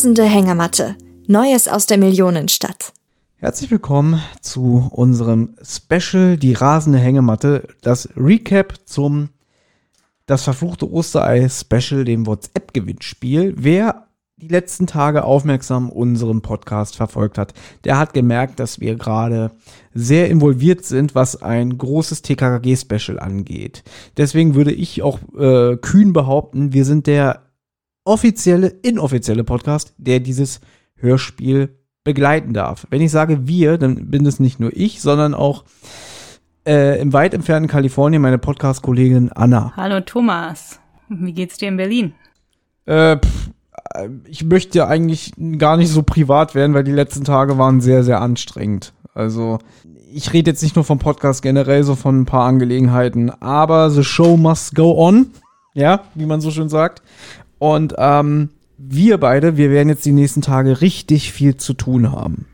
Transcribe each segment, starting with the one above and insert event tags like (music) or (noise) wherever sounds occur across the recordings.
rasende Hängematte. Neues aus der Millionenstadt. Herzlich willkommen zu unserem Special Die rasende Hängematte, das Recap zum Das verfluchte Osterei Special, dem WhatsApp-Gewinnspiel. Wer die letzten Tage aufmerksam unseren Podcast verfolgt hat, der hat gemerkt, dass wir gerade sehr involviert sind, was ein großes TKKG-Special angeht. Deswegen würde ich auch äh, kühn behaupten, wir sind der offizielle, inoffizielle Podcast, der dieses Hörspiel begleiten darf. Wenn ich sage wir, dann bin es nicht nur ich, sondern auch äh, im weit entfernten Kalifornien meine Podcast-Kollegin Anna. Hallo Thomas, wie geht's dir in Berlin? Äh, pff, ich möchte ja eigentlich gar nicht so privat werden, weil die letzten Tage waren sehr, sehr anstrengend. Also, ich rede jetzt nicht nur vom Podcast generell, so von ein paar Angelegenheiten, aber the show must go on. Ja, wie man so schön sagt. Und ähm, wir beide, wir werden jetzt die nächsten Tage richtig viel zu tun haben.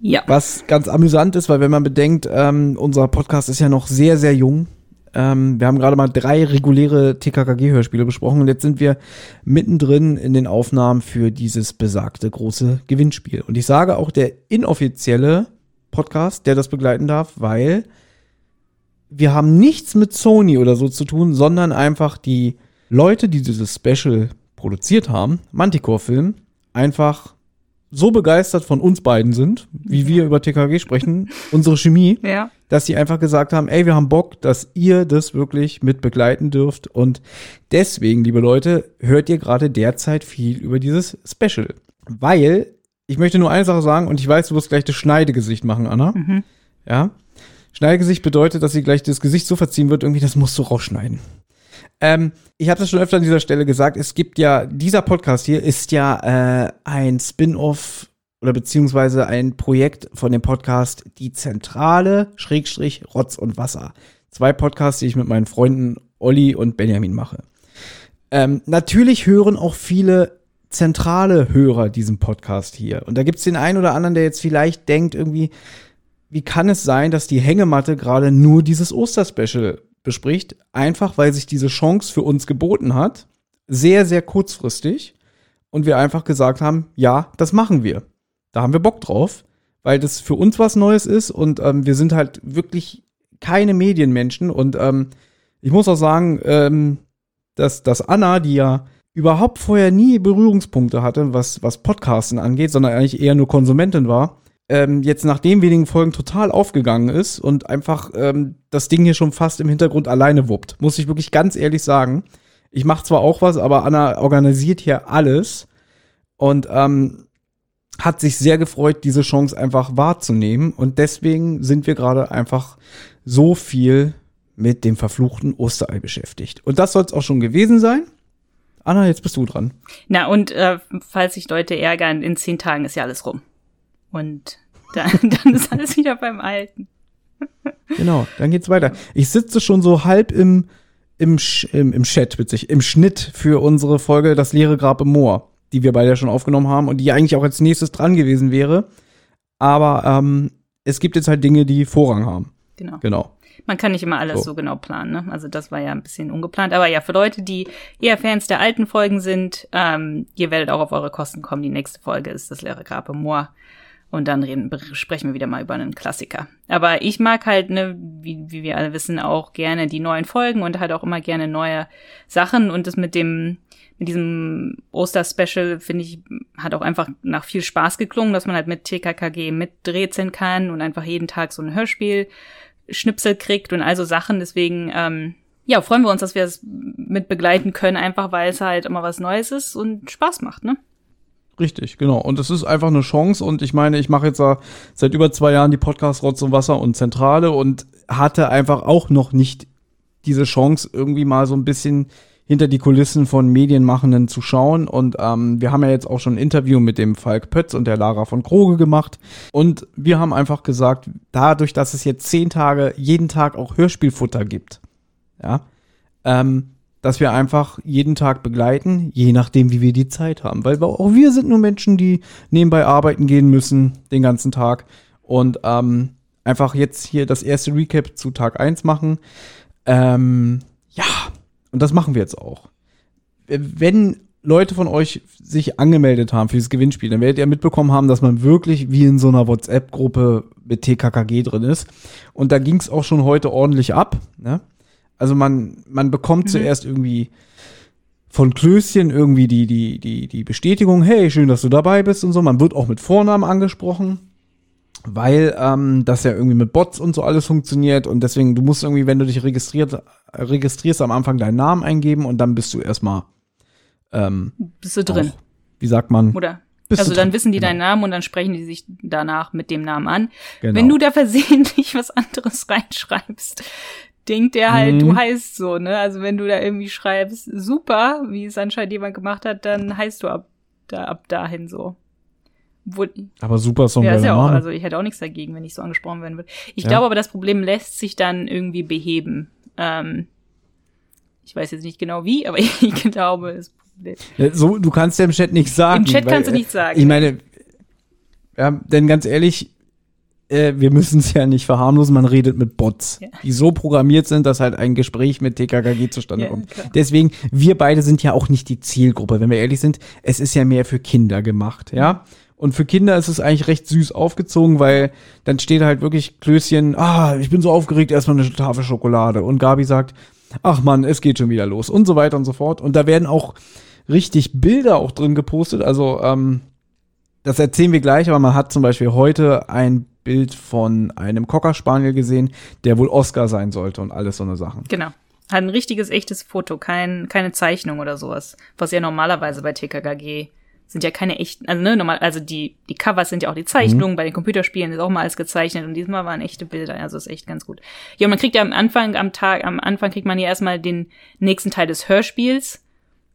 Ja. Was ganz amüsant ist, weil wenn man bedenkt, ähm, unser Podcast ist ja noch sehr, sehr jung. Ähm, wir haben gerade mal drei reguläre TKKG-Hörspiele besprochen und jetzt sind wir mittendrin in den Aufnahmen für dieses besagte große Gewinnspiel. Und ich sage auch der inoffizielle Podcast, der das begleiten darf, weil wir haben nichts mit Sony oder so zu tun, sondern einfach die Leute, die dieses Special produziert haben, Manticore-Film, einfach so begeistert von uns beiden sind, wie wir über TKG sprechen, (laughs) unsere Chemie, Ja. dass sie einfach gesagt haben, ey, wir haben Bock, dass ihr das wirklich mit begleiten dürft. Und deswegen, liebe Leute, hört ihr gerade derzeit viel über dieses Special. Weil, ich möchte nur eine Sache sagen, und ich weiß, du wirst gleich das Schneidegesicht machen, Anna. Mhm. Ja. Schneidegesicht bedeutet, dass sie gleich das Gesicht so verziehen wird, irgendwie, das musst du rausschneiden. Ähm, ich habe das schon öfter an dieser Stelle gesagt. Es gibt ja, dieser Podcast hier ist ja äh, ein Spin-off oder beziehungsweise ein Projekt von dem Podcast Die Zentrale, Schrägstrich, Rotz und Wasser. Zwei Podcasts, die ich mit meinen Freunden Olli und Benjamin mache. Ähm, natürlich hören auch viele zentrale Hörer diesen Podcast hier. Und da gibt's den einen oder anderen, der jetzt vielleicht denkt, irgendwie, wie kann es sein, dass die Hängematte gerade nur dieses Osterspecial bespricht? Einfach, weil sich diese Chance für uns geboten hat. Sehr, sehr kurzfristig. Und wir einfach gesagt haben, ja, das machen wir. Da haben wir Bock drauf, weil das für uns was Neues ist und ähm, wir sind halt wirklich keine Medienmenschen. Und ähm, ich muss auch sagen, ähm, dass, dass Anna, die ja überhaupt vorher nie Berührungspunkte hatte, was, was Podcasten angeht, sondern eigentlich eher nur Konsumentin war, ähm, jetzt nach den wenigen Folgen total aufgegangen ist und einfach ähm, das Ding hier schon fast im Hintergrund alleine wuppt. Muss ich wirklich ganz ehrlich sagen. Ich mache zwar auch was, aber Anna organisiert hier alles und ähm, hat sich sehr gefreut, diese Chance einfach wahrzunehmen. Und deswegen sind wir gerade einfach so viel mit dem verfluchten Osterei beschäftigt. Und das soll es auch schon gewesen sein. Anna, jetzt bist du dran. Na, und äh, falls sich Leute ärgern, in zehn Tagen ist ja alles rum. Und dann, (laughs) dann ist alles wieder beim Alten. Genau, dann geht's weiter. Ich sitze schon so halb im, im, im, im Chat, witzig, im Schnitt für unsere Folge Das leere Grab im Moor, die wir beide ja schon aufgenommen haben und die eigentlich auch als nächstes dran gewesen wäre. Aber ähm, es gibt jetzt halt Dinge, die Vorrang haben. Genau. Genau. Man kann nicht immer alles So. so genau planen, ne? Also das war ja ein bisschen ungeplant. Aber ja, für Leute, die eher Fans der alten Folgen sind, ähm, ihr werdet auch auf eure Kosten kommen. Die nächste Folge ist das leere Grab im Moor. Und dann reden, sprechen wir wieder mal über einen Klassiker. Aber ich mag halt, ne, wie, wie wir alle wissen, auch gerne die neuen Folgen und halt auch immer gerne neue Sachen. Und das mit dem, mit diesem Oster-Special, finde ich, hat auch einfach nach viel Spaß geklungen, dass man halt mit TKKG miträtseln kann und einfach jeden Tag so ein Hörspiel Schnipsel kriegt und also Sachen. Deswegen, ähm, ja, freuen wir uns, dass wir es mit begleiten können, einfach weil es halt immer was Neues ist und Spaß macht, ne? Richtig, genau. Und es ist einfach eine Chance. Und ich meine, ich mache jetzt seit über zwei Jahren die Podcast Rotz und Wasser und Zentrale und hatte einfach auch noch nicht diese Chance, irgendwie mal so ein bisschen hinter die Kulissen von Medienmachenden zu schauen. Und ähm, wir haben ja jetzt auch schon ein Interview mit dem Falk Pötz und der Lara von Kroge gemacht. Und wir haben einfach gesagt, dadurch, dass es jetzt zehn Tage, jeden Tag auch Hörspielfutter gibt, ja, ähm, dass wir einfach jeden Tag begleiten, je nachdem, wie wir die Zeit haben. Weil auch wir sind nur Menschen, die nebenbei arbeiten gehen müssen, den ganzen Tag. Und ähm, einfach jetzt hier das erste Recap zu Tag 1 machen. Ähm, ja, und das machen wir jetzt auch. Wenn Leute von euch sich angemeldet haben für dieses Gewinnspiel, dann werdet ihr mitbekommen haben, dass man wirklich wie in so einer WhatsApp-Gruppe mit TKKG drin ist. Und da ging es auch schon heute ordentlich ab. Ne? Also man, man bekommt mhm. zuerst irgendwie von Klößchen irgendwie die, die, die, die Bestätigung, hey, schön, dass du dabei bist und so. Man wird auch mit Vornamen angesprochen, weil ähm, das ja irgendwie mit Bots und so alles funktioniert. Und deswegen, du musst irgendwie, wenn du dich registriert, registrierst, am Anfang deinen Namen eingeben und dann bist du erstmal ähm, bist du drin. Auch, wie sagt man? Oder also dann wissen die genau. deinen Namen und dann sprechen die sich danach mit dem Namen an. Genau. Wenn du da versehentlich (laughs) was anderes reinschreibst, denkt der halt, mhm. du heißt so, ne? Also wenn du da irgendwie schreibst, super, wie es anscheinend jemand gemacht hat, dann heißt du ab, da, ab dahin so. Wo, aber super Song. Ja, ist ja auch, also ich hätte auch nichts dagegen, wenn ich so angesprochen werden würde. Ich ja. glaube aber, das Problem lässt sich dann irgendwie beheben. Ähm, ich weiß jetzt nicht genau wie, aber (laughs) ich glaube, es so, du kannst ja im Chat nicht sagen. Im Chat weil, kannst du nicht sagen. Ich meine, ja, denn ganz ehrlich, äh, wir müssen es ja nicht verharmlosen, man redet mit Bots, ja. die so programmiert sind, dass halt ein Gespräch mit TKKG zustande ja, kommt. Klar. Deswegen, wir beide sind ja auch nicht die Zielgruppe, wenn wir ehrlich sind. Es ist ja mehr für Kinder gemacht, ja. Und für Kinder ist es eigentlich recht süß aufgezogen, weil dann steht halt wirklich Klößchen, ah, ich bin so aufgeregt, erstmal eine Tafel Schokolade. Und Gabi sagt, ach man, es geht schon wieder los und so weiter und so fort. Und da werden auch richtig Bilder auch drin gepostet. Also, ähm, das erzählen wir gleich, aber man hat zum Beispiel heute ein Bild von einem Cocker Spaniel gesehen, der wohl Oscar sein sollte und alles so eine Sachen. Genau. Hat ein richtiges, echtes Foto, kein, keine Zeichnung oder sowas. Was ja normalerweise bei TKKG sind ja keine echten, also ne, normal, also die, die Covers sind ja auch die Zeichnungen, mhm. bei den Computerspielen ist auch mal alles gezeichnet und diesmal waren echte Bilder, also ist echt ganz gut. Ja, und man kriegt ja am Anfang, am Tag, am Anfang kriegt man ja erstmal den nächsten Teil des Hörspiels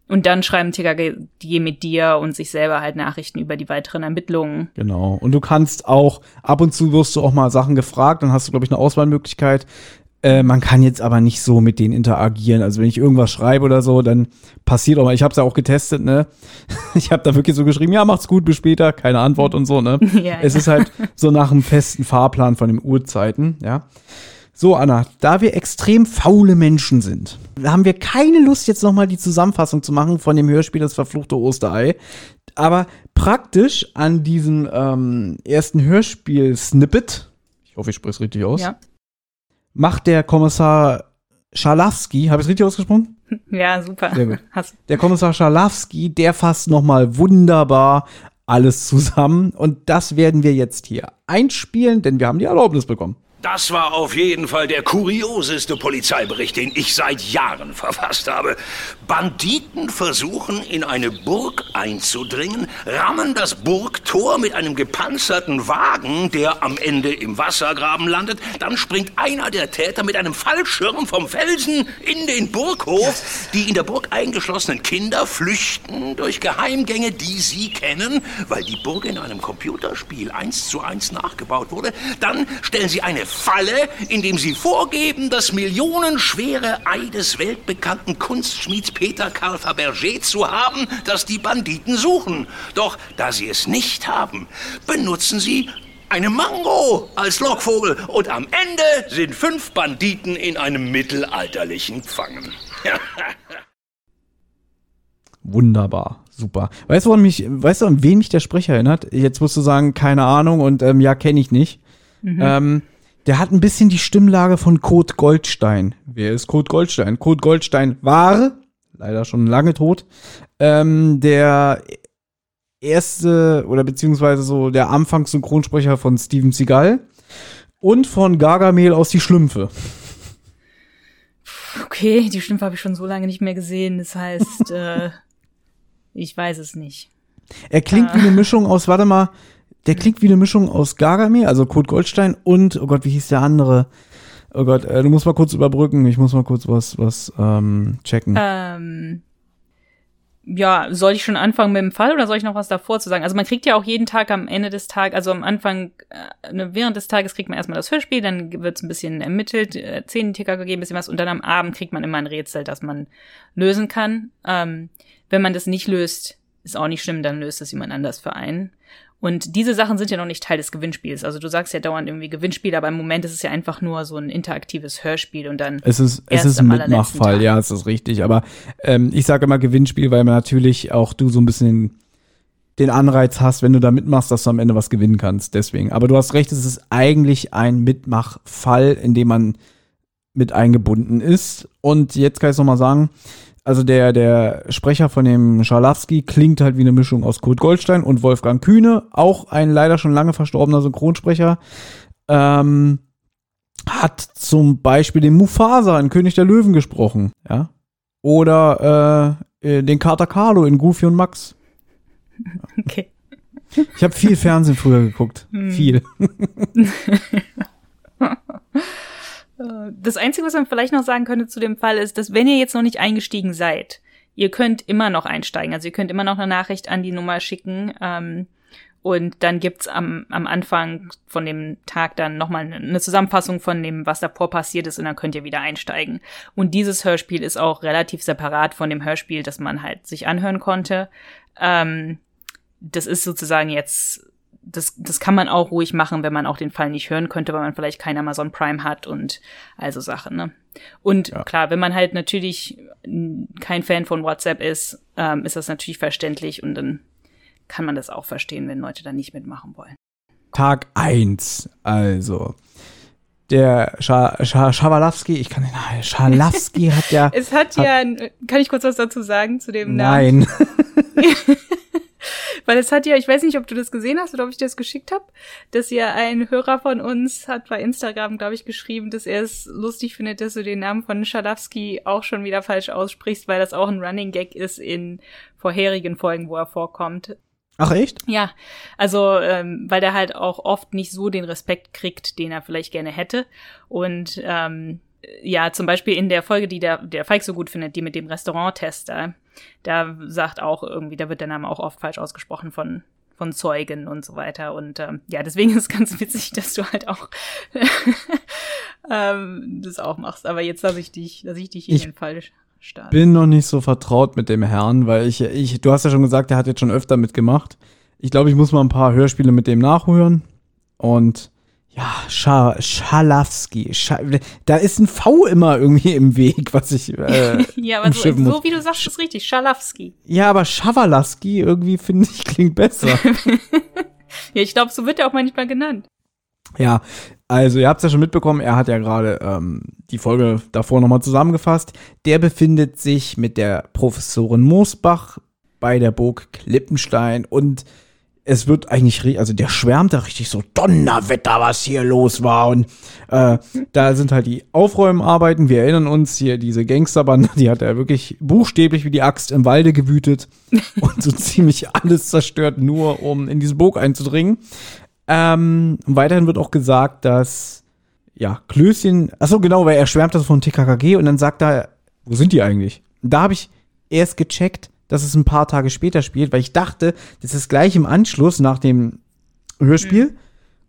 und dann schreiben TKG mit dir und sich selber halt Nachrichten über die weiteren Ermittlungen. Genau. Und du kannst auch, ab und zu wirst du auch mal Sachen gefragt, dann hast du, glaube ich, eine Auswahlmöglichkeit. Äh, man kann jetzt aber nicht so mit denen interagieren. Also wenn ich irgendwas schreibe oder so, dann passiert auch mal. Ich habe es ja auch getestet, ne? (laughs) Ich habe da wirklich so geschrieben, ja, macht's gut, bis später, keine Antwort und so, ne? (laughs) ja, es ja. ist halt so nach einem festen Fahrplan von den Uhrzeiten, ja. So, Anna, da wir extrem faule Menschen sind, haben wir keine Lust, jetzt nochmal die Zusammenfassung zu machen von dem Hörspiel Das verfluchte Osterei. Aber praktisch an diesem ähm, ersten Hörspiel-Snippet, ich hoffe, ich spreche es richtig aus, ja. macht der Kommissar Schalowski, habe ich es richtig ausgesprochen? (laughs) Ja, super. Sehr gut. Der Kommissar Schalowski, der fasst nochmal wunderbar alles zusammen. Und das werden wir jetzt hier einspielen, denn wir haben die Erlaubnis bekommen. Das war auf jeden Fall der kurioseste Polizeibericht, den ich seit Jahren verfasst habe. Banditen versuchen, in eine Burg einzudringen, rammen das Burgtor mit einem gepanzerten Wagen, der am Ende im Wassergraben landet. Dann springt einer der Täter mit einem Fallschirm vom Felsen in den Burghof. Die in der Burg eingeschlossenen Kinder flüchten durch Geheimgänge, die sie kennen, weil die Burg in einem Computerspiel eins zu eins nachgebaut wurde. Dann stellen sie eine Falle, indem sie vorgeben, das millionenschwere Ei des weltbekannten Kunstschmieds Peter Karl Fabergé zu haben, das die Banditen suchen. Doch da sie es nicht haben, benutzen sie eine Mango als Lockvogel und am Ende sind fünf Banditen in einem mittelalterlichen Pfangen. (laughs) Wunderbar, super. Weißt du, an mich, weißt du, an wen mich der Sprecher erinnert? Jetzt musst du sagen, keine Ahnung und ähm, ja, kenne ich nicht. Mhm. Ähm, der hat ein bisschen die Stimmlage von Kurt Goldstein. Wer ist Kurt Goldstein? Kurt Goldstein war, leider schon lange tot, ähm, der erste oder beziehungsweise so der Anfangssynchronsprecher von Steven Seagal und von Gargamel aus Die Schlümpfe. Okay, die Schlümpfe habe ich schon so lange nicht mehr gesehen. Das heißt, (laughs) äh, ich weiß es nicht. Er klingt äh. wie eine Mischung aus, warte mal, der klingt wie eine Mischung aus Gargamel, also Kurt Goldstein und, oh Gott, wie hieß der andere? Oh Gott, äh, du musst mal kurz überbrücken. Ich muss mal kurz was, was ähm, checken. Ähm, ja, soll ich schon anfangen mit dem Fall oder soll ich noch was davor zu sagen? Also man kriegt ja auch jeden Tag am Ende des Tages, also am Anfang, äh, ne, während des Tages kriegt man erstmal das Hörspiel, dann wird's ein bisschen ermittelt, äh, zehn Ticker gegeben, bisschen was und dann am Abend kriegt man immer ein Rätsel, das man lösen kann. Ähm, wenn man das nicht löst, ist auch nicht schlimm, dann löst das jemand anders für einen. Und diese Sachen sind ja noch nicht Teil des Gewinnspiels. Also du sagst ja dauernd irgendwie Gewinnspiel, aber im Moment ist es ja einfach nur so ein interaktives Hörspiel und dann. Es ist, es ist ein Mitmachfall, ja, es ist richtig. Aber ähm, ich sage immer Gewinnspiel, weil man natürlich auch du so ein bisschen den Anreiz hast, wenn du da mitmachst, dass du am Ende was gewinnen kannst. Deswegen. Aber du hast recht, es ist eigentlich ein Mitmachfall, in dem man mit eingebunden ist. Und jetzt kann ich es nochmal sagen, also der, der Sprecher von dem Scharlawski klingt halt wie eine Mischung aus Kurt Goldstein und Wolfgang Kühne, auch ein leider schon lange verstorbener Synchronsprecher. Ähm, hat zum Beispiel den Mufasa in König der Löwen gesprochen, ja. Oder äh, äh, den Kater Carlo in Goofy und Max. (laughs) Okay. Ich habe viel Fernsehen früher geguckt. Viel. (laughs) (laughs) Das Einzige, was man vielleicht noch sagen könnte zu dem Fall, ist, dass wenn ihr jetzt noch nicht eingestiegen seid, ihr könnt immer noch einsteigen. Also ihr könnt immer noch eine Nachricht an die Nummer schicken. Ähm, und dann gibt's am, am Anfang von dem Tag dann nochmal eine Zusammenfassung von dem, was davor passiert ist, und dann könnt ihr wieder einsteigen. Und dieses Hörspiel ist auch relativ separat von dem Hörspiel, das man halt sich anhören konnte. Ähm, das ist sozusagen jetzt, das, das kann man auch ruhig machen, wenn man auch den Fall nicht hören könnte, weil man vielleicht kein Amazon Prime hat und also Sachen, ne? Und Ja. klar, wenn man halt natürlich kein Fan von WhatsApp ist, ähm, ist das natürlich verständlich und dann kann man das auch verstehen, wenn Leute da nicht mitmachen wollen. Tag eins, Also. Der Scha Scha Schawalawski, ich kann den Namen, Schalawski hat ja. (laughs) Es hat, ja, kann ich kurz was dazu sagen zu dem Namen? Nein. (laughs) (laughs) Weil es hat ja, ich weiß nicht, ob du das gesehen hast oder ob ich dir das geschickt habe, dass ja ein Hörer von uns hat bei Instagram, glaube ich, geschrieben, dass er es lustig findet, dass du den Namen von Schalowski auch schon wieder falsch aussprichst, weil das auch ein Running Gag ist in vorherigen Folgen, wo er vorkommt. Ach echt? Ja, also ähm, weil der halt auch oft nicht so den Respekt kriegt, den er vielleicht gerne hätte. Und ähm, ja, zum Beispiel in der Folge, die der, der Falk so gut findet, die mit dem Restauranttester, da sagt auch irgendwie, da wird der Name auch oft falsch ausgesprochen von von Zeugen und so weiter. Und ähm, ja, deswegen ist es ganz (laughs) witzig, dass du halt auch (laughs) ähm, das auch machst. Aber jetzt lasse ich dich, lasse ich dich in Ich den Fall starten. Bin noch nicht so vertraut mit dem Herrn, weil ich, ich, du hast ja schon gesagt, er hat jetzt schon öfter mitgemacht. Ich glaube, ich muss mal ein paar Hörspiele mit dem nachhören. Und ja, Scha Schalawski. Scha da ist ein V immer irgendwie im Weg, was ich. Äh, (laughs) ja, aber so, so wie du sagst, ist richtig. Schalowski. Ja, aber Schawalaski irgendwie (laughs) finde ich klingt besser. (laughs) Ja, ich glaube, so wird er auch manchmal genannt. ja, also ihr habt es ja schon mitbekommen, er hat ja gerade ähm, die Folge davor nochmal zusammengefasst. Der befindet sich mit der Professorin Moosbach bei der Burg Klippenstein und es wird eigentlich, also der schwärmt da richtig so Donnerwetter, was hier los war. Und äh, da sind halt die Aufräumarbeiten. Wir erinnern uns hier, diese Gangsterbande, die hat er wirklich buchstäblich wie die Axt im Walde gewütet (laughs) und so ziemlich alles zerstört, nur um in diese Burg einzudringen. Ähm, weiterhin wird auch gesagt, dass ja, Klößchen, achso, genau, weil er schwärmt das von TKKG und dann sagt er, wo sind die eigentlich? Da habe ich erst gecheckt, dass es ein paar Tage später spielt, weil ich dachte, das ist gleich im Anschluss nach dem Hörspiel.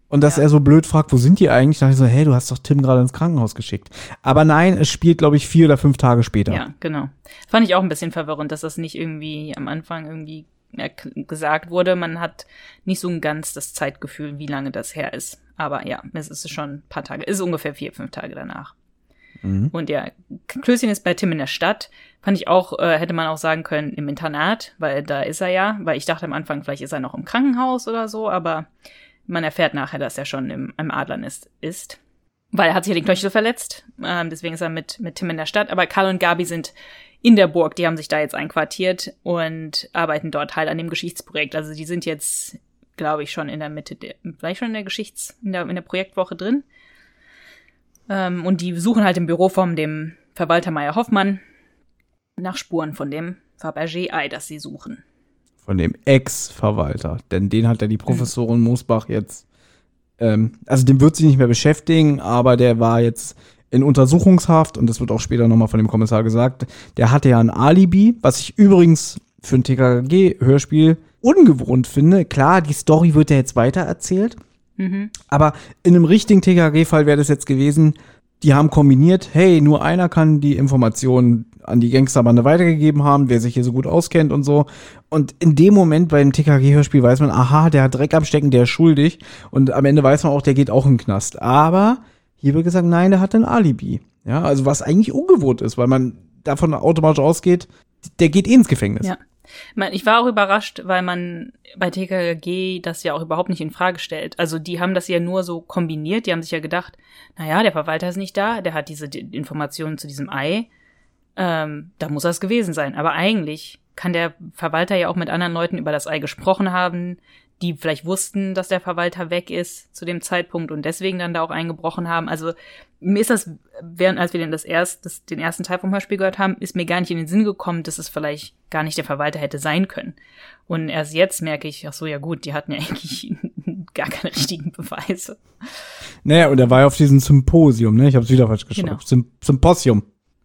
Und dass Ja. er so blöd fragt, wo sind die eigentlich? Da dachte ich so, hey, du hast doch Tim gerade ins Krankenhaus geschickt. Aber nein, es spielt, glaube ich, vier oder fünf Tage später. Ja, genau. Fand ich auch ein bisschen verwirrend, dass das nicht irgendwie am Anfang irgendwie gesagt wurde. Man hat nicht so ein ganz das Zeitgefühl, wie lange das her ist. Aber ja, es ist schon ein paar Tage, ist ungefähr vier, fünf Tage danach. Und ja, Klößchen ist bei Tim in der Stadt. Fand ich auch, äh, hätte man auch sagen können, im Internat, weil da ist er ja. Weil ich dachte am Anfang, vielleicht ist er noch im Krankenhaus oder so, aber man erfährt nachher, dass er schon im, im Adlern ist, ist. Weil er hat sich ja den Knöchel verletzt. Ähm, deswegen ist er mit, mit Tim in der Stadt. Aber Karl und Gabi sind in der Burg. Die haben sich da jetzt einquartiert und arbeiten dort halt an dem Geschichtsprojekt. Also die sind jetzt, glaube ich, schon in der Mitte, der, vielleicht schon in der Geschichts-, in der, in der Projektwoche drin. Ähm, und die suchen halt im Büro von dem Verwalter Meier Hoffmann nach Spuren von dem Fabergé-Ei, das sie suchen. Von dem Ex-Verwalter. Denn den hat ja die Professorin Moosbach jetzt. Ähm, also den wird sie nicht mehr beschäftigen, aber der war jetzt in Untersuchungshaft und das wird auch später nochmal von dem Kommissar gesagt. Der hatte ja ein Alibi, was ich übrigens für ein TKG-Hörspiel ungewohnt finde. Klar, die Story wird ja jetzt weiter erzählt. Aber in einem richtigen TKG-Fall wäre das jetzt gewesen, die haben kombiniert, hey, nur einer kann die Informationen an die Gangsterbande weitergegeben haben, wer sich hier so gut auskennt und so. Und in dem Moment beim TKG-Hörspiel weiß man, aha, der hat Dreck am Stecken, der ist schuldig. Und am Ende weiß man auch, der geht auch in den Knast. Aber hier wird gesagt, nein, der hat ein Alibi. Ja, also was eigentlich ungewohnt ist, weil man davon automatisch ausgeht, der geht eh ins Gefängnis. Ja. Ich war auch überrascht, weil man bei TKG das ja auch überhaupt nicht in Frage stellt. Also die haben das ja nur so kombiniert. Die haben sich ja gedacht, naja, der Verwalter ist nicht da, der hat diese Informationen zu diesem Ei. Ähm, da muss das gewesen sein. Aber eigentlich kann der Verwalter ja auch mit anderen Leuten über das Ei gesprochen haben die vielleicht wussten, dass der Verwalter weg ist zu dem Zeitpunkt und deswegen dann da auch eingebrochen haben. Also mir ist das, während als wir den, das erst, das, den ersten Teil vom Hörspiel gehört haben, ist mir gar nicht in den Sinn gekommen, dass es vielleicht gar nicht der Verwalter hätte sein können. Und erst jetzt merke ich, ach so, ja gut, die hatten ja (laughs) eigentlich gar keine richtigen Beweise. Naja, und er war ja auf diesem Symposium, ne? Ich habe es wieder falsch geschrieben. Genau. Sym Symposium.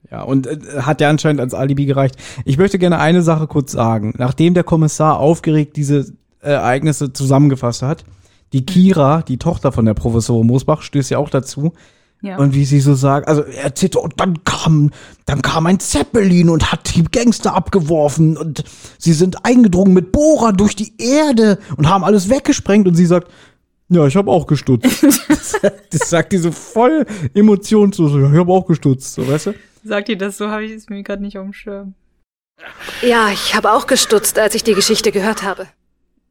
Ja, und äh, hat ja anscheinend als Alibi gereicht. Ich möchte gerne eine Sache kurz sagen. Nachdem der Kommissar aufgeregt diese Ereignisse zusammengefasst hat. Die Kira, die Tochter von der Professorin Moosbach, stößt ja auch dazu. Ja. Und wie sie so sagt, also er erzählt, und dann kam, dann kam ein Zeppelin und hat die Gangster abgeworfen und sie sind eingedrungen mit Bohrer durch die Erde und haben alles weggesprengt und sie sagt, ja, ich habe auch gestutzt. (laughs) das sagt diese voll emotionslos. Ich habe auch gestutzt, so weißt du? Sagt ihr das so, habe ich es mir gerade nicht auf dem Schirm. Ja, ich habe auch gestutzt, als ich die Geschichte gehört habe.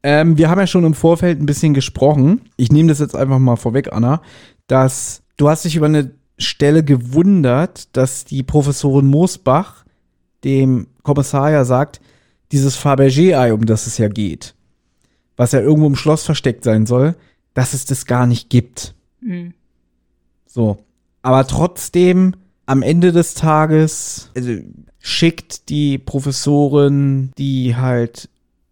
Ähm, wir haben ja schon im Vorfeld ein bisschen gesprochen. Ich nehme das jetzt einfach mal vorweg, Anna, dass du hast dich über eine Stelle gewundert, dass die Professorin Moosbach dem Kommissar ja sagt, dieses Fabergé-Ei, um das es ja geht, was ja irgendwo im Schloss versteckt sein soll, dass es das gar nicht gibt. Mhm. So. Aber trotzdem, am Ende des Tages also, schickt die Professorin die halt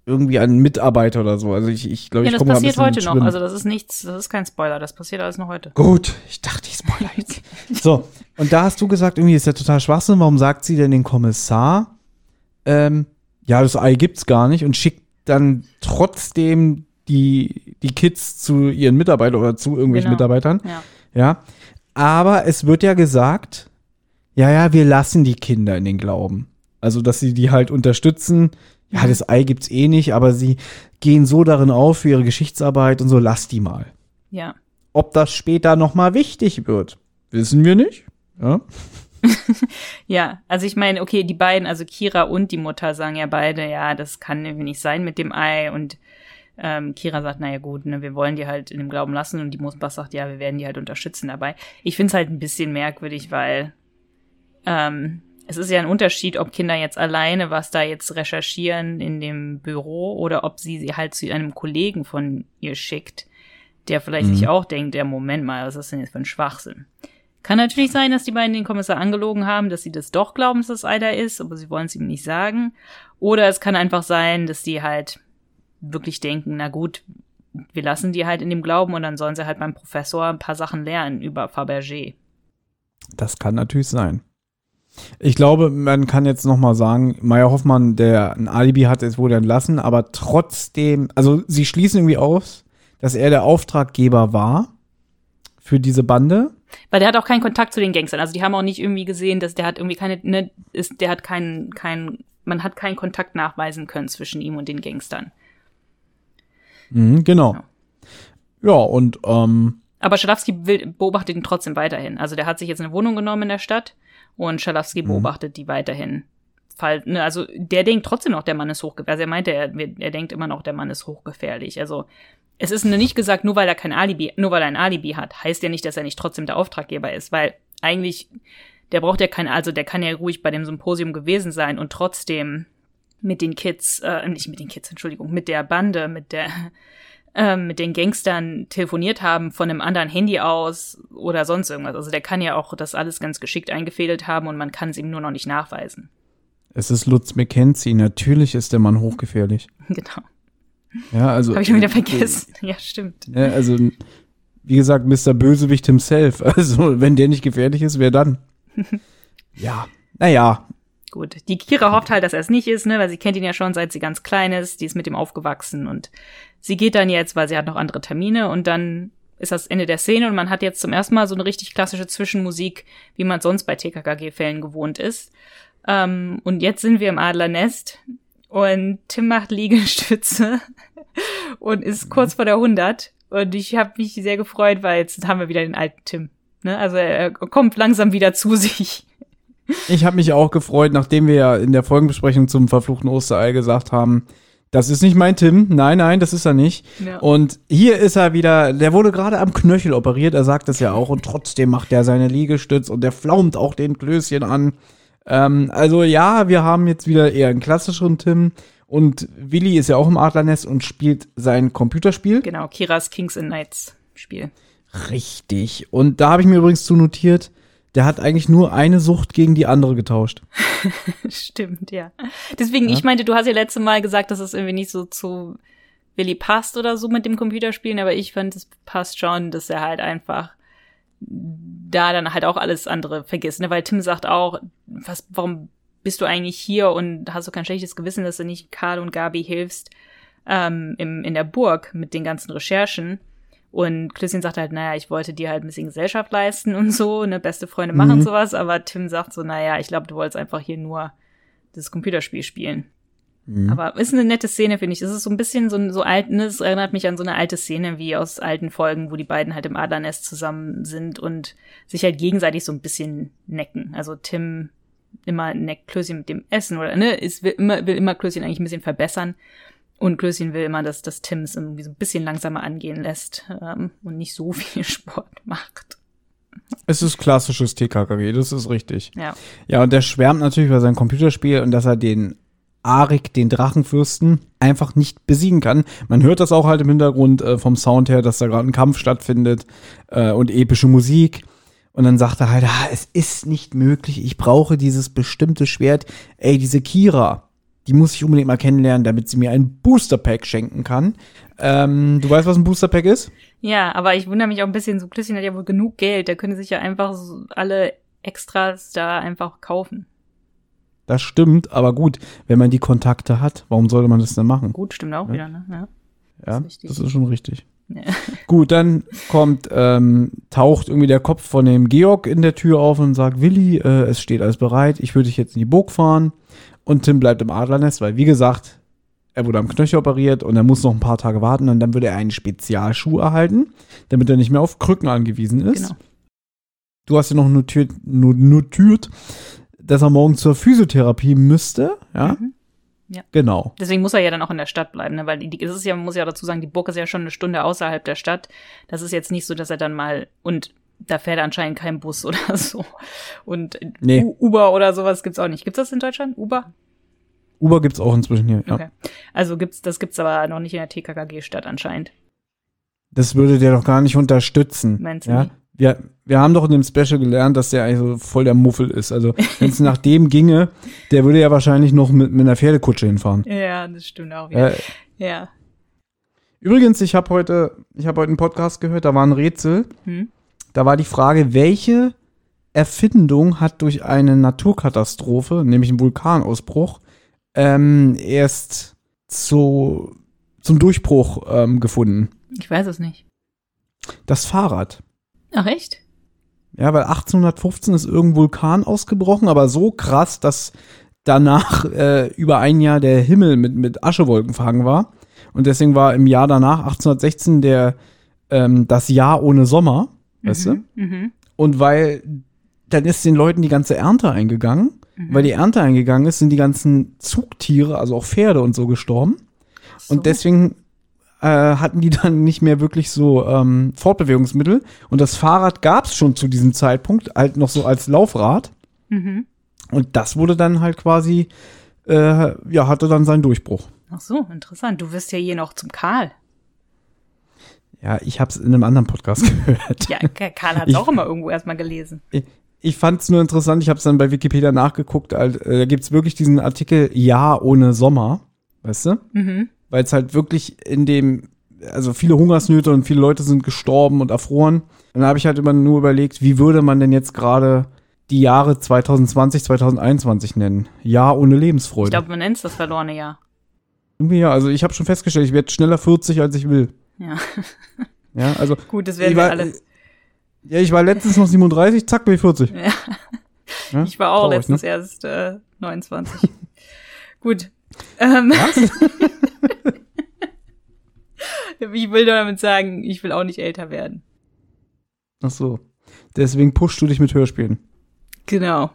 irgendwie ein Mitarbeiter oder so. Also ich, ich glaube, ja, ich komme ein bisschen heute noch. Also das ist nichts, das ist kein Spoiler. Das passiert alles noch heute. Gut, ich dachte, ich spoiler jetzt. (laughs) so, und da hast du gesagt, irgendwie ist ja total Schwachsinn. Warum sagt sie denn den Kommissar, ähm, ja, das Ei gibt's gar nicht und schickt dann trotzdem die, die Kids zu ihren Mitarbeitern oder zu irgendwelchen genau. Mitarbeitern. Ja. ja. Aber es wird ja gesagt, ja, ja, wir lassen die Kinder in den Glauben. Also, dass sie die halt unterstützen, ja, das Ei gibt's eh nicht, aber sie gehen so darin auf für ihre Geschichtsarbeit und so, lass die mal. Ja. Ob das später nochmal wichtig wird, wissen wir nicht. Ja. (laughs) ja, also ich meine, okay, die beiden, also Kira und die Mutter sagen ja beide, ja, das kann irgendwie nicht sein mit dem Ei und ähm, Kira sagt, naja gut, ne, wir wollen die halt in dem Glauben lassen und die Musbach sagt, ja, wir werden die halt unterstützen dabei. Ich finde es halt ein bisschen merkwürdig, weil ähm, es ist ja ein Unterschied, ob Kinder jetzt alleine was da jetzt recherchieren in dem Büro oder ob sie sie halt zu einem Kollegen von ihr schickt, der vielleicht mhm. sich auch denkt, der Moment mal, was ist denn jetzt für ein Schwachsinn? Kann natürlich sein, dass die beiden den Kommissar angelogen haben, dass sie das doch glauben, dass das Eider ist, aber sie wollen es ihm nicht sagen. Oder es kann einfach sein, dass die halt wirklich denken, na gut, wir lassen die halt in dem Glauben und dann sollen sie halt beim Professor ein paar Sachen lernen über Fabergé. Das kann natürlich sein. Ich glaube, man kann jetzt noch mal sagen, Meier Hoffmann, der ein Alibi hat, ist wurde entlassen, aber trotzdem, also sie schließen irgendwie aus, dass er der Auftraggeber war für diese Bande. Weil der hat auch keinen Kontakt zu den Gangstern. Also die haben auch nicht irgendwie gesehen, dass der hat irgendwie keine, ne, ist, der hat keinen, keinen, man hat keinen Kontakt nachweisen können zwischen ihm und den Gangstern. Mhm, genau. Ja. ja, und ähm, aber Schalowski beobachtet ihn trotzdem weiterhin. Also der hat sich jetzt eine Wohnung genommen in der Stadt und Schalowski mhm. beobachtet die weiterhin. Fall, ne, also der denkt trotzdem noch, der Mann ist hochgefährlich. Also er meinte, er, er denkt immer noch, der Mann ist hochgefährlich. Also es ist nicht gesagt, nur weil er kein Alibi, nur weil er ein Alibi hat, heißt ja nicht, dass er nicht trotzdem der Auftraggeber ist, weil eigentlich, der braucht ja kein, also der kann ja ruhig bei dem Symposium gewesen sein und trotzdem mit den Kids, äh, nicht mit den Kids, Entschuldigung, mit der Bande, mit der ähm, mit den Gangstern telefoniert haben von einem anderen Handy aus oder sonst irgendwas. Also der kann ja auch das alles ganz geschickt eingefädelt haben und man kann es ihm nur noch nicht nachweisen. Es ist Lutz McKenzie. Natürlich ist der Mann hochgefährlich. (laughs) Genau. Ja, also. Habe ich schon wieder vergessen. (laughs) ja, stimmt. Ja, also, wie gesagt, Mr. Bösewicht himself. (laughs) Also, wenn der nicht gefährlich ist, wer dann? ja. Naja, Gut, die Kira hofft halt, dass er es nicht ist, ne, weil sie kennt ihn ja schon, seit sie ganz klein ist. Die ist mit ihm aufgewachsen und sie geht dann jetzt, weil sie hat noch andere Termine und dann ist das Ende der Szene und man hat jetzt zum ersten Mal so eine richtig klassische Zwischenmusik, wie man sonst bei TKKG-Fällen gewohnt ist. Ähm, und jetzt sind wir im Adlernest und Tim macht Liegestütze (laughs) und ist kurz vor der 100. Und ich habe mich sehr gefreut, weil jetzt haben wir wieder den alten Tim. Ne? Also er kommt langsam wieder zu (laughs) sich. Ich habe mich auch gefreut, nachdem wir ja in der Folgenbesprechung zum verfluchten Osterei gesagt haben, das ist nicht mein Tim. Nein, nein, das ist er nicht. Ja. Und hier ist er wieder, der wurde gerade am Knöchel operiert, er sagt das ja auch, und trotzdem macht er seine Liegestütz und der flaumt auch den Klößchen an. Ähm, also ja, wir haben jetzt wieder eher einen klassischeren Tim. Und Willi ist ja auch im Adlernest und spielt sein Computerspiel. Genau, Kiras Kings and Knights Spiel. Richtig. Und da habe ich mir übrigens zu notiert, der hat eigentlich nur eine Sucht gegen die andere getauscht. (laughs) Stimmt, ja. Deswegen, ich meinte, du hast ja letzte Mal gesagt, dass es irgendwie nicht so zu Willi passt oder so mit dem Computerspielen, aber ich fand, es passt schon, dass er halt einfach da dann halt auch alles andere vergisst, ne? Weil Tim sagt auch, was, warum bist du eigentlich hier und hast du kein schlechtes Gewissen, dass du nicht Karl und Gabi hilfst ähm, im, in der Burg mit den ganzen Recherchen? Und Klößchen sagt halt, naja, ich wollte dir halt ein bisschen Gesellschaft leisten und so, ne, beste Freunde machen Mhm. sowas, aber Tim sagt so, naja, ich glaube, du wolltest einfach hier nur das Computerspiel spielen. Mhm. Aber ist eine nette Szene, finde ich. Es ist so ein bisschen so, ein- so alt, ne, es erinnert mich an so eine alte Szene wie aus alten Folgen, wo die beiden halt im Adlernest zusammen sind und sich halt gegenseitig so ein bisschen necken. Also Tim immer neckt Klößchen mit dem Essen oder, ne, ist, will immer, will immer Klößchen eigentlich ein bisschen verbessern. Und Klößchen will immer, dass, dass Tim es irgendwie so ein bisschen langsamer angehen lässt ähm, und nicht so (laughs) viel Sport macht. Es ist klassisches TKKG, das ist richtig. Ja. Ja, und der schwärmt natürlich über sein Computerspiel und dass er den Arik, den Drachenfürsten, einfach nicht besiegen kann. Man hört das auch halt im Hintergrund äh, vom Sound her, dass da gerade ein Kampf stattfindet äh, und epische Musik. Und dann sagt er halt, ah, es ist nicht möglich, ich brauche dieses bestimmte Schwert. Ey, diese Kira, die muss ich unbedingt mal kennenlernen, damit sie mir ein Booster-Pack schenken kann. Ähm, du weißt, was ein Booster-Pack ist? Ja, aber ich wundere mich auch ein bisschen, so Klößchen hat ja wohl genug Geld, der könnte sich ja einfach so alle Extras da einfach kaufen. Das stimmt, aber gut, wenn man die Kontakte hat, warum sollte man das denn machen? Gut, stimmt auch wieder, ne? Ja. Ja, ist richtig. das ist schon richtig. Ja. (laughs) Gut, dann kommt, ähm, taucht irgendwie der Kopf von dem Georg in der Tür auf und sagt, Willi, äh, es steht alles bereit, ich würde dich jetzt in die Burg fahren. Und Tim bleibt im Adlernest, weil, wie gesagt, er wurde am Knöchel operiert und er muss noch ein paar Tage warten und dann würde er einen Spezialschuh erhalten, damit er nicht mehr auf Krücken angewiesen ist. Genau. Du hast ja noch notiert, no- notiert, dass er morgen zur Physiotherapie müsste, ja? Mhm. Ja. Genau. Deswegen muss er ja dann auch in der Stadt bleiben, ne? Weil die, das ist ja, man muss ja dazu sagen, die Burg ist ja schon eine Stunde außerhalb der Stadt. Das ist jetzt nicht so, dass er dann mal und da fährt anscheinend kein Bus oder (laughs) so. Und Nee. Uber oder sowas gibt's auch nicht. Gibt's das in Deutschland? Uber? Uber gibt's auch inzwischen hier, ja. Okay. Also gibt's, das gibt's aber noch nicht in der TKKG-Stadt anscheinend. Das würde der doch gar nicht unterstützen. Meinst du ja? nicht? Wir, wir haben doch in dem Special gelernt, dass der eigentlich so voll der Muffel ist. Also, wenn es (laughs) nach dem ginge, der würde ja wahrscheinlich noch mit, mit einer Pferdekutsche hinfahren. Ja, das stimmt auch wieder. Äh, ja. übrigens, ich habe heute, ich habe heute einen Podcast gehört, da war ein Rätsel. Hm? Da war die Frage, welche Erfindung hat durch eine Naturkatastrophe, nämlich einen Vulkanausbruch, ähm, erst zu, zum Durchbruch ähm, gefunden? Ich weiß es nicht. Das Fahrrad. Ach, echt? Ja, weil 1815 ist irgendein Vulkan ausgebrochen, aber so krass, dass danach äh, über ein Jahr der Himmel mit, mit Aschewolken verhangen war. Und deswegen war im Jahr danach, 1816, der, ähm, das Jahr ohne Sommer, weißt du? Mhm. Und weil dann ist den Leuten die ganze Ernte eingegangen. Mhm. Weil die Ernte eingegangen ist, sind die ganzen Zugtiere, also auch Pferde und so gestorben. So. Und deswegen äh, hatten die dann nicht mehr wirklich so ähm, Fortbewegungsmittel. Und das Fahrrad gab es schon zu diesem Zeitpunkt, halt noch so als Laufrad. Mhm. Und das wurde dann halt quasi, äh, ja, hatte dann seinen Durchbruch. Ach so, interessant. Du wirst ja hier noch zum Karl. Ja, ich habe es in einem anderen Podcast (laughs) gehört. Ja, Karl hat Ich- auch immer irgendwo erstmal gelesen. Ich, ich fand es nur interessant, ich habe es dann bei Wikipedia nachgeguckt, halt, äh, da gibt's wirklich diesen Artikel Jahr ohne Sommer, weißt du? Mhm. Weil es halt wirklich in dem, also viele Hungersnöte und viele Leute sind gestorben und erfroren. Und da habe ich halt immer nur überlegt, wie würde man denn jetzt gerade die Jahre 2020, 2021 nennen? Jahr ohne Lebensfreude. Ich glaube, man nennt es das verlorene Jahr. Irgendwie ja, also ich habe schon festgestellt, ich werde schneller 40, als ich will. Ja. Ja, also (laughs) Gut, das werden wir alle. Ja, ich war letztens noch 37, zack, bin ich 40. Ja. Ja? Ich war auch Traurig, letztens ne? erst äh, 29. (laughs) Gut. Ähm, Was? (laughs) ich will nur damit sagen, ich will auch nicht älter werden. Ach so. Deswegen pushst du dich mit Hörspielen. Genau.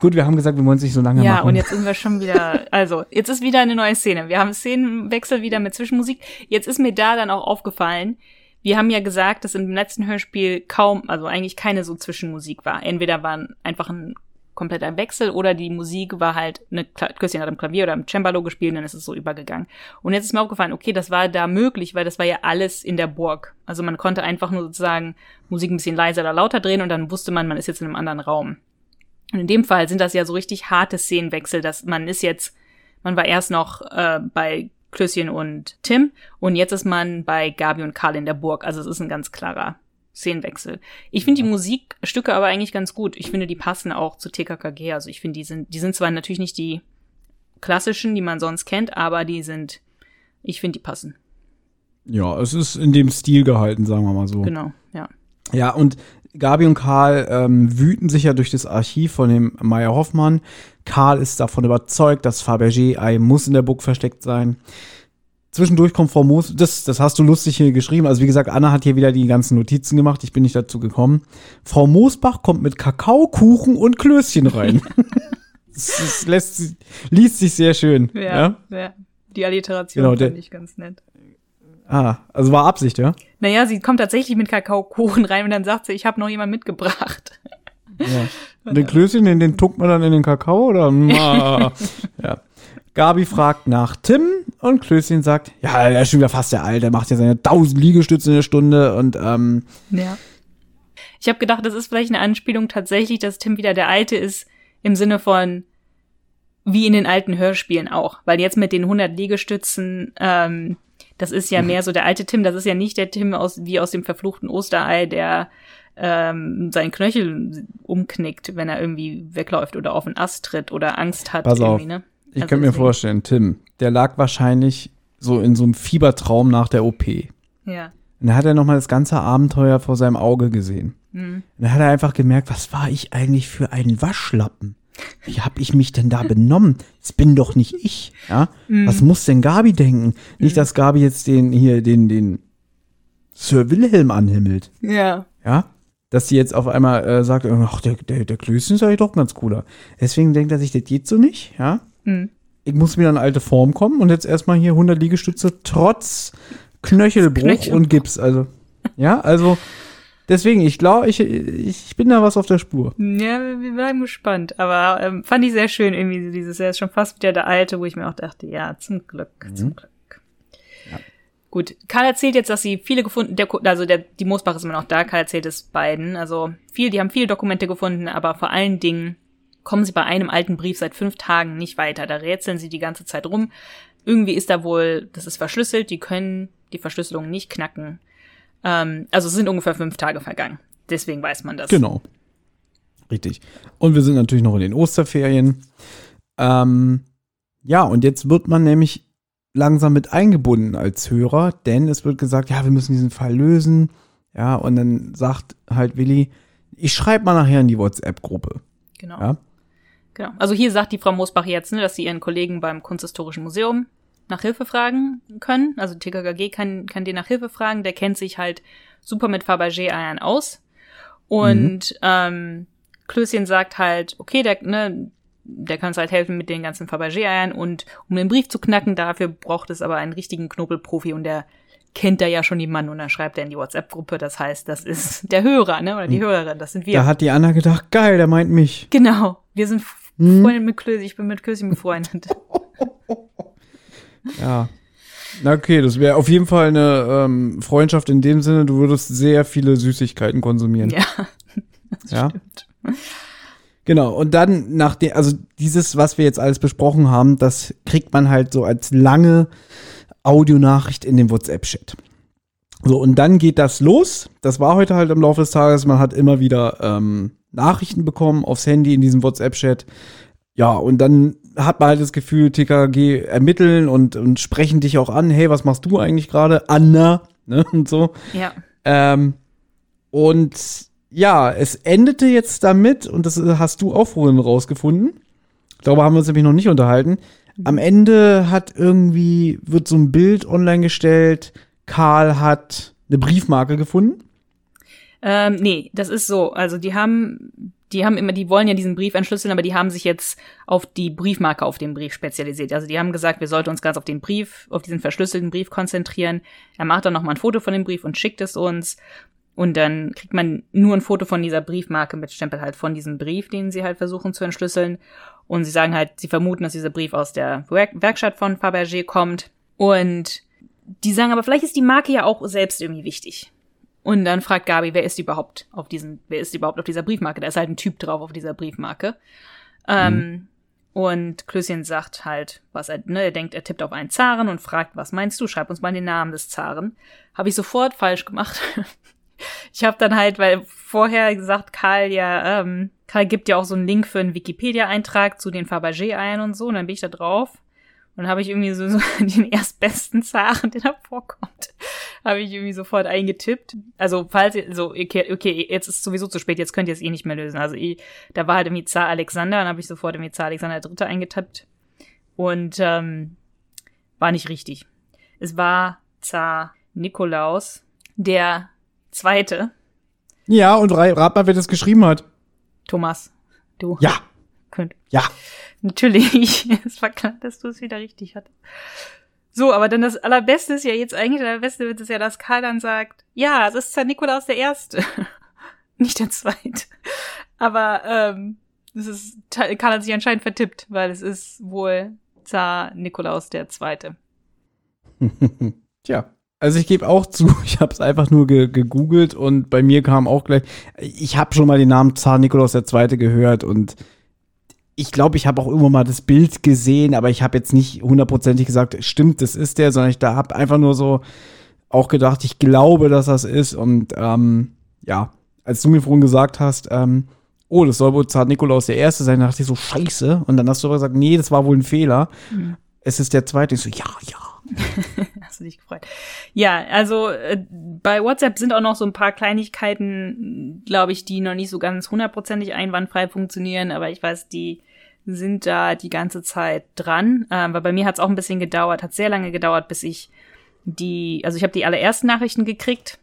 Gut, wir haben gesagt, wir wollen es nicht so lange Ja, machen. und jetzt sind wir schon wieder, also, jetzt ist wieder eine neue Szene. Wir haben Szenenwechsel wieder mit Zwischenmusik. Jetzt ist mir da dann auch aufgefallen, wir haben ja gesagt, dass im letzten Hörspiel kaum, also eigentlich keine so Zwischenmusik war. Entweder war einfach ein kompletter Wechsel oder die Musik war halt eine Küsschen hat am Klavier oder am Cembalo gespielt und dann ist es so übergegangen. Und jetzt ist mir aufgefallen, okay, das war da möglich, weil das war ja alles in der Burg. Also man konnte einfach nur sozusagen Musik ein bisschen leiser oder lauter drehen und dann wusste man, man ist jetzt in einem anderen Raum. Und in dem Fall sind das ja so richtig harte Szenenwechsel, dass man ist jetzt, man war erst noch äh, bei Klößchen und Tim und jetzt ist man bei Gabi und Karl in der Burg. Also es ist ein ganz klarer Szenenwechsel. Ich finde die Musikstücke aber eigentlich ganz gut. Ich finde, die passen auch zu TKKG. Also ich finde, die sind, die sind zwar natürlich nicht die klassischen, die man sonst kennt, aber die sind, ich finde, die passen. ja, es ist in dem Stil gehalten, sagen wir mal so. Genau, ja. Ja, und Gabi und Karl ähm, wüten sich ja durch das Archiv von dem Meyer Hoffmann. Karl ist davon überzeugt, das Fabergé-Ei muss in der Burg versteckt sein. Zwischendurch kommt Frau Moos, das, das hast du lustig hier geschrieben. Also wie gesagt, Anna hat hier wieder die ganzen Notizen gemacht. Ich bin nicht dazu gekommen. Frau Moosbach kommt mit Kakao, Kuchen und Klößchen rein. (laughs) das, lässt, liest sich sehr schön. Ja, Ja. ja. Die Alliteration Genau, der- fand ich ganz nett. Ah, also war Absicht, ja? Naja, sie kommt tatsächlich mit Kakaokuchen rein und dann sagt sie, ich habe noch jemand mitgebracht. Ja. (laughs) Den Klößchen, den, den tuckt man dann in den Kakao oder? (laughs) Ja. Gabi fragt nach Tim und Klößchen sagt, ja, er ist schon wieder fast der Alte, der macht ja seine 1000 Liegestütze in der Stunde und ähm, Ja. Ich habe gedacht, das ist vielleicht eine Anspielung tatsächlich, dass Tim wieder der Alte ist, im Sinne von wie in den alten Hörspielen auch. Weil jetzt mit den 100 Liegestützen, ähm, das ist ja mehr so der alte Tim, das ist ja nicht der Tim aus, wie aus dem verfluchten Osterei, der ähm, seinen Knöchel umknickt, wenn er irgendwie wegläuft oder auf den Ast tritt oder Angst hat. Pass auf. ne? ich Also könnte mir vorstellen, Tim, der lag wahrscheinlich so in so einem Fiebertraum nach der OP. Ja. Und da hat er nochmal das ganze Abenteuer vor seinem Auge gesehen. Mhm. Und da hat er einfach gemerkt, was war ich eigentlich für ein Waschlappen? Wie hab ich mich denn da benommen? Das bin doch nicht ich, ja? Mhm. Was muss denn Gabi denken? Nicht, dass Gabi jetzt den hier den den Sir Wilhelm anhimmelt, Ja. ja? Dass sie jetzt auf einmal äh, sagt, ach, der, der, der Klößchen ist eigentlich doch ganz cooler. Deswegen denkt er sich, das geht so nicht, ja? Mhm. Ich muss wieder in eine alte Form kommen und jetzt erstmal hier 100 Liegestütze trotz Knöchelbruch Knöchelbruch. und Gips. Also, ja, also deswegen, ich glaube, ich, ich bin da was auf der Spur. Ja, wir bleiben gespannt. Aber ähm, fand ich sehr schön, irgendwie dieses, er ist schon fast wieder der Alte, wo ich mir auch dachte, ja, zum Glück, zum Glück. Gut, Karl erzählt jetzt, dass sie viele gefunden, der, also der, die Moosbach ist immer noch da, Karl erzählt es beiden. Also viel, die haben viele Dokumente gefunden, aber vor allen Dingen kommen sie bei einem alten Brief seit fünf Tagen nicht weiter. Da rätseln sie die ganze Zeit rum. Irgendwie ist da wohl, das ist verschlüsselt, die können die Verschlüsselung nicht knacken. Ähm, also es sind ungefähr fünf Tage vergangen. Deswegen weiß man das. Genau. Richtig. Und wir sind natürlich noch in den Osterferien. Ähm, ja, und jetzt wird man nämlich langsam mit eingebunden als Hörer, denn es wird gesagt, ja, wir müssen diesen Fall lösen. Ja, und dann sagt halt Willi, ich schreibe mal nachher in die WhatsApp-Gruppe. Genau. Ja. Genau. Also hier sagt die Frau Moosbach jetzt, ne, dass sie ihren Kollegen beim Kunsthistorischen Museum nach Hilfe fragen können. Also TKKG kann, kann den nach Hilfe fragen. Der kennt sich halt super mit Fabergé-Eiern aus. Und ähm, Klößchen sagt halt, okay, der, ne, der kann uns halt helfen mit den ganzen Fabergé-Eiern. Und um den Brief zu knacken, dafür braucht es aber einen richtigen Knobelprofi. Und der kennt da ja schon die Mann. Und dann schreibt er in die WhatsApp-Gruppe. Das heißt, das ist der Hörer, ne, oder die Hörerin. Das sind wir. Da hat die Anna gedacht, geil, der meint mich. Genau. Wir sind Mhm. Freunde mit Klößchen. Ich bin mit Klößchen befreundet. (laughs) (laughs) Ja. Na okay, das wäre auf jeden Fall eine ähm, Freundschaft in dem Sinne, du würdest sehr viele Süßigkeiten konsumieren. ja, (laughs) ja? stimmt. Genau, und dann nach dem, also dieses, was wir jetzt alles besprochen haben, das kriegt man halt so als lange Audionachricht in den WhatsApp-Chat. So, und dann geht das los. Das war heute halt im Laufe des Tages. Man hat immer wieder ähm, Nachrichten bekommen aufs Handy in diesem WhatsApp-Chat. Ja, und dann hat man halt das Gefühl, TKG ermitteln und, und sprechen dich auch an. Hey, was machst du eigentlich gerade? Anna, (laughs) ne, und so. Ja. Ähm, und ja, es endete jetzt damit, und das hast du auch vorhin rausgefunden. Darüber haben wir uns nämlich noch nicht unterhalten. Am Ende hat irgendwie, wird so ein Bild online gestellt, Karl hat eine Briefmarke gefunden. Ähm, nee, das ist so. Also die haben, die haben immer, die wollen ja diesen Brief entschlüsseln, aber die haben sich jetzt auf die Briefmarke auf dem Brief spezialisiert. Also die haben gesagt, wir sollten uns ganz auf den Brief, auf diesen verschlüsselten Brief konzentrieren. Er macht dann nochmal ein Foto von dem Brief und schickt es uns. Und dann kriegt man nur ein Foto von dieser Briefmarke mit Stempel halt von diesem Brief, den sie halt versuchen zu entschlüsseln. Und sie sagen halt, sie vermuten, dass dieser Brief aus der Werk Werkstatt von Fabergé kommt. Und die sagen aber, vielleicht ist die Marke ja auch selbst irgendwie wichtig. Und dann fragt Gabi, wer ist überhaupt auf diesem, wer ist überhaupt auf dieser Briefmarke? Da ist halt ein Typ drauf auf dieser Briefmarke. Ähm, mhm. Und Klößchen sagt halt, was er, ne, er denkt, er tippt auf einen Zaren und fragt, was meinst du? Schreib uns mal den Namen des Zaren. Habe ich sofort falsch gemacht. (laughs) ich habe dann halt, weil vorher gesagt, Karl ja, ähm, Karl gibt ja auch so einen Link für einen Wikipedia-Eintrag zu den Fabergé ein und so, und dann bin ich da drauf. Und dann habe ich irgendwie so, so (laughs) den erstbesten Zaren, der da vorkommt, habe ich irgendwie sofort eingetippt. Also falls ihr, so, okay, okay, jetzt ist sowieso zu spät, jetzt könnt ihr es eh nicht mehr lösen. Also ich, da war halt irgendwie Zar Alexander, dann habe ich sofort irgendwie Zar Alexander III. eingetippt. Und ähm, war nicht richtig. Es war Zar Nikolaus, der Zweite. Ja, und rat mal, wer das geschrieben hat. Thomas, du. Ja. Könnt. Ja. Natürlich. (laughs) Es war klar, dass du es wieder richtig hattest. So, aber dann das Allerbeste ist ja jetzt eigentlich, das Allerbeste wird es ja, dass Karl dann sagt, ja, es ist Zar Nikolaus der Erste. (laughs) Nicht der Zweite. Aber, ähm, das ist, Karl hat sich anscheinend vertippt, weil es ist wohl Zar Nikolaus der Zweite. (laughs) Tja. Also ich gebe auch zu, ich habe es einfach nur ge gegoogelt und bei mir kam auch gleich, ich habe schon mal den Namen Zar Nikolaus II. gehört und ich glaube, ich habe auch irgendwann mal das Bild gesehen, aber ich habe jetzt nicht hundertprozentig gesagt, stimmt, das ist der, sondern ich da habe einfach nur so auch gedacht, ich glaube, dass das ist und ähm, ja, als du mir vorhin gesagt hast, ähm, oh, das soll wohl Zar Nikolaus der Erste sein, dachte ich so, scheiße. Und dann hast du aber gesagt, nee, das war wohl ein Fehler. Mhm. Es ist der Zweite. Ich so, ja, ja, (laughs) Hast du dich gefreut? Ja, also äh, bei WhatsApp sind auch noch so ein paar Kleinigkeiten, glaube ich, die noch nicht so ganz hundertprozentig einwandfrei funktionieren, aber ich weiß, die sind da die ganze Zeit dran. Ähm, weil bei mir hat es auch ein bisschen gedauert, hat sehr lange gedauert, bis ich die, also ich habe die allerersten Nachrichten gekriegt.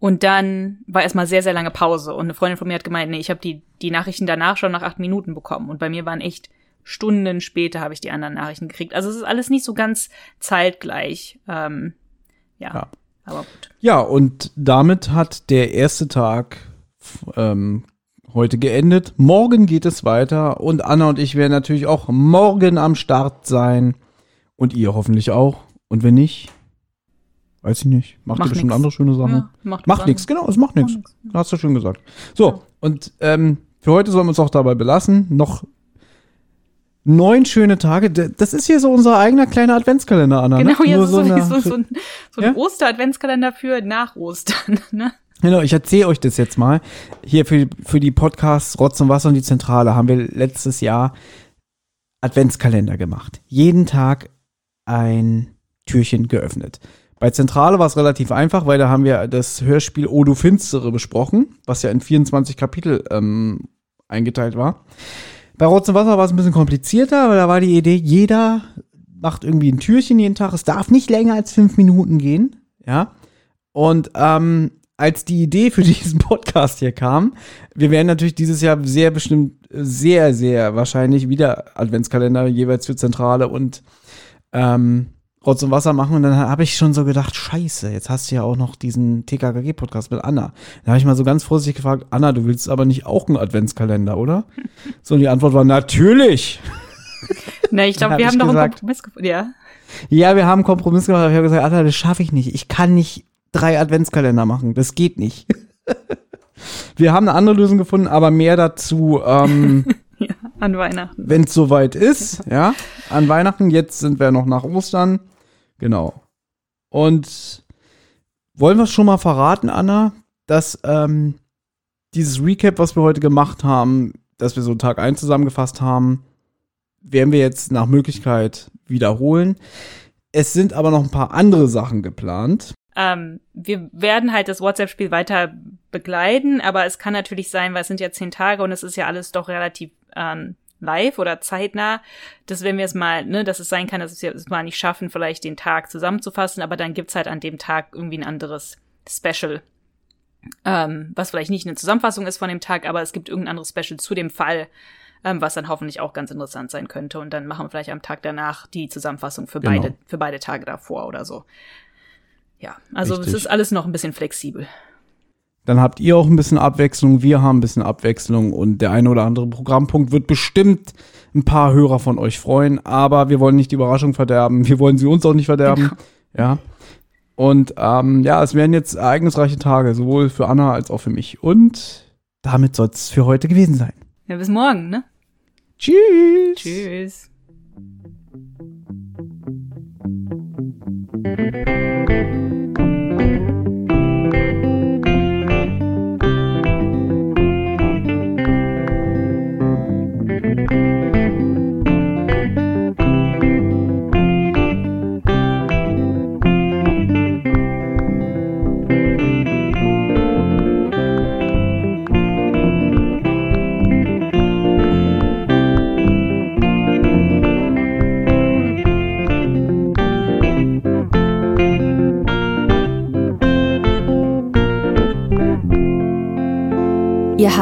Und dann war erstmal sehr, sehr lange Pause. Und eine Freundin von mir hat gemeint, nee, ich habe die, die Nachrichten danach schon nach acht Minuten bekommen. Und bei mir waren echt Stunden später habe ich die anderen Nachrichten gekriegt. Also es ist alles nicht so ganz zeitgleich. Ähm, ja, ja, aber gut. Ja, und damit hat der erste Tag ähm, heute geendet. Morgen geht es weiter und Anna und ich werden natürlich auch morgen am Start sein. Und ihr hoffentlich auch. Und wenn nicht, weiß ich nicht. Macht, ihr bestimmt nix. andere schöne Sachen. Ja, macht macht nichts, genau, es macht nichts. Hast du schön gesagt. So, ja. und ähm, für heute sollen wir uns auch dabei belassen. Noch neun schöne Tage. Das ist hier so unser eigener kleiner Adventskalender, Anna. Ne? Genau, ne? ja, so, so, so, so, ein, so ein ja? Oster-Adventskalender für nach Ostern. (laughs) Ne? Genau, ich erzähle euch das jetzt mal. Hier für, für die Podcasts Rotz und Wasser und die Zentrale haben wir letztes Jahr Adventskalender gemacht. Jeden Tag ein Türchen geöffnet. Bei Zentrale war es relativ einfach, weil da haben wir das Hörspiel O du Finstere besprochen, was ja in 24 Kapitel ähm, eingeteilt war. Bei Rotz und Wasser war es ein bisschen komplizierter, weil da war die Idee, jeder macht irgendwie ein Türchen jeden Tag. Es darf nicht länger als fünf Minuten gehen. Ja. Und ähm, als die Idee für (laughs) diesen Podcast hier kam, wir werden natürlich dieses Jahr sehr bestimmt, sehr, sehr wahrscheinlich wieder Adventskalender jeweils für Zentrale und ähm, Rotz und Wasser machen und dann habe ich schon so gedacht, scheiße, jetzt hast du ja auch noch diesen TKKG-Podcast mit Anna. Da habe ich mal so ganz vorsichtig gefragt, Anna, du willst aber nicht auch einen Adventskalender, oder? so, und die Antwort war, natürlich. (laughs) Na, ich glaube, wir hab haben doch einen Kompromiss gefunden, ja. Ja, wir haben einen Kompromiss gemacht, aber ich habe gesagt, Anna, das schaffe ich nicht. Ich kann nicht drei Adventskalender machen, das geht nicht. (laughs) wir haben eine andere Lösung gefunden, aber mehr dazu, ähm, (laughs) ja, an Weihnachten. Wenn es soweit ist, ja. An Weihnachten, jetzt sind wir noch nach Ostern. Genau. Und wollen wir es schon mal verraten, Anna, dass ähm, dieses Recap, was wir heute gemacht haben, dass wir so Tag 1 zusammengefasst haben, werden wir jetzt nach Möglichkeit wiederholen. Es sind aber noch ein paar andere Sachen geplant. Ähm, wir werden halt das WhatsApp-Spiel weiter begleiten, aber es kann natürlich sein, weil es sind ja zehn Tage und es ist ja alles doch relativ ähm, live oder zeitnah, dass wenn wir es mal, ne, dass es sein kann, dass wir es mal nicht schaffen, vielleicht den Tag zusammenzufassen, aber dann gibt's halt an dem Tag irgendwie ein anderes Special, ähm, was vielleicht nicht eine Zusammenfassung ist von dem Tag, aber es gibt irgendein anderes Special zu dem Fall, ähm, was dann hoffentlich auch ganz interessant sein könnte. Und dann machen wir vielleicht am Tag danach die Zusammenfassung für Genau. beide, für beide Tage davor oder so. Ja, also Richtig. es ist alles noch ein bisschen flexibel. Dann habt ihr auch ein bisschen Abwechslung, wir haben ein bisschen Abwechslung und der eine oder andere Programmpunkt wird bestimmt ein paar Hörer von euch freuen, aber wir wollen nicht die Überraschung verderben, wir wollen sie uns auch nicht verderben. Ja. Und ähm, ja, es werden jetzt ereignisreiche Tage, sowohl für Anna als auch für mich. Und damit soll es für heute gewesen sein. Ja, bis morgen, ne? Tschüss. Tschüss.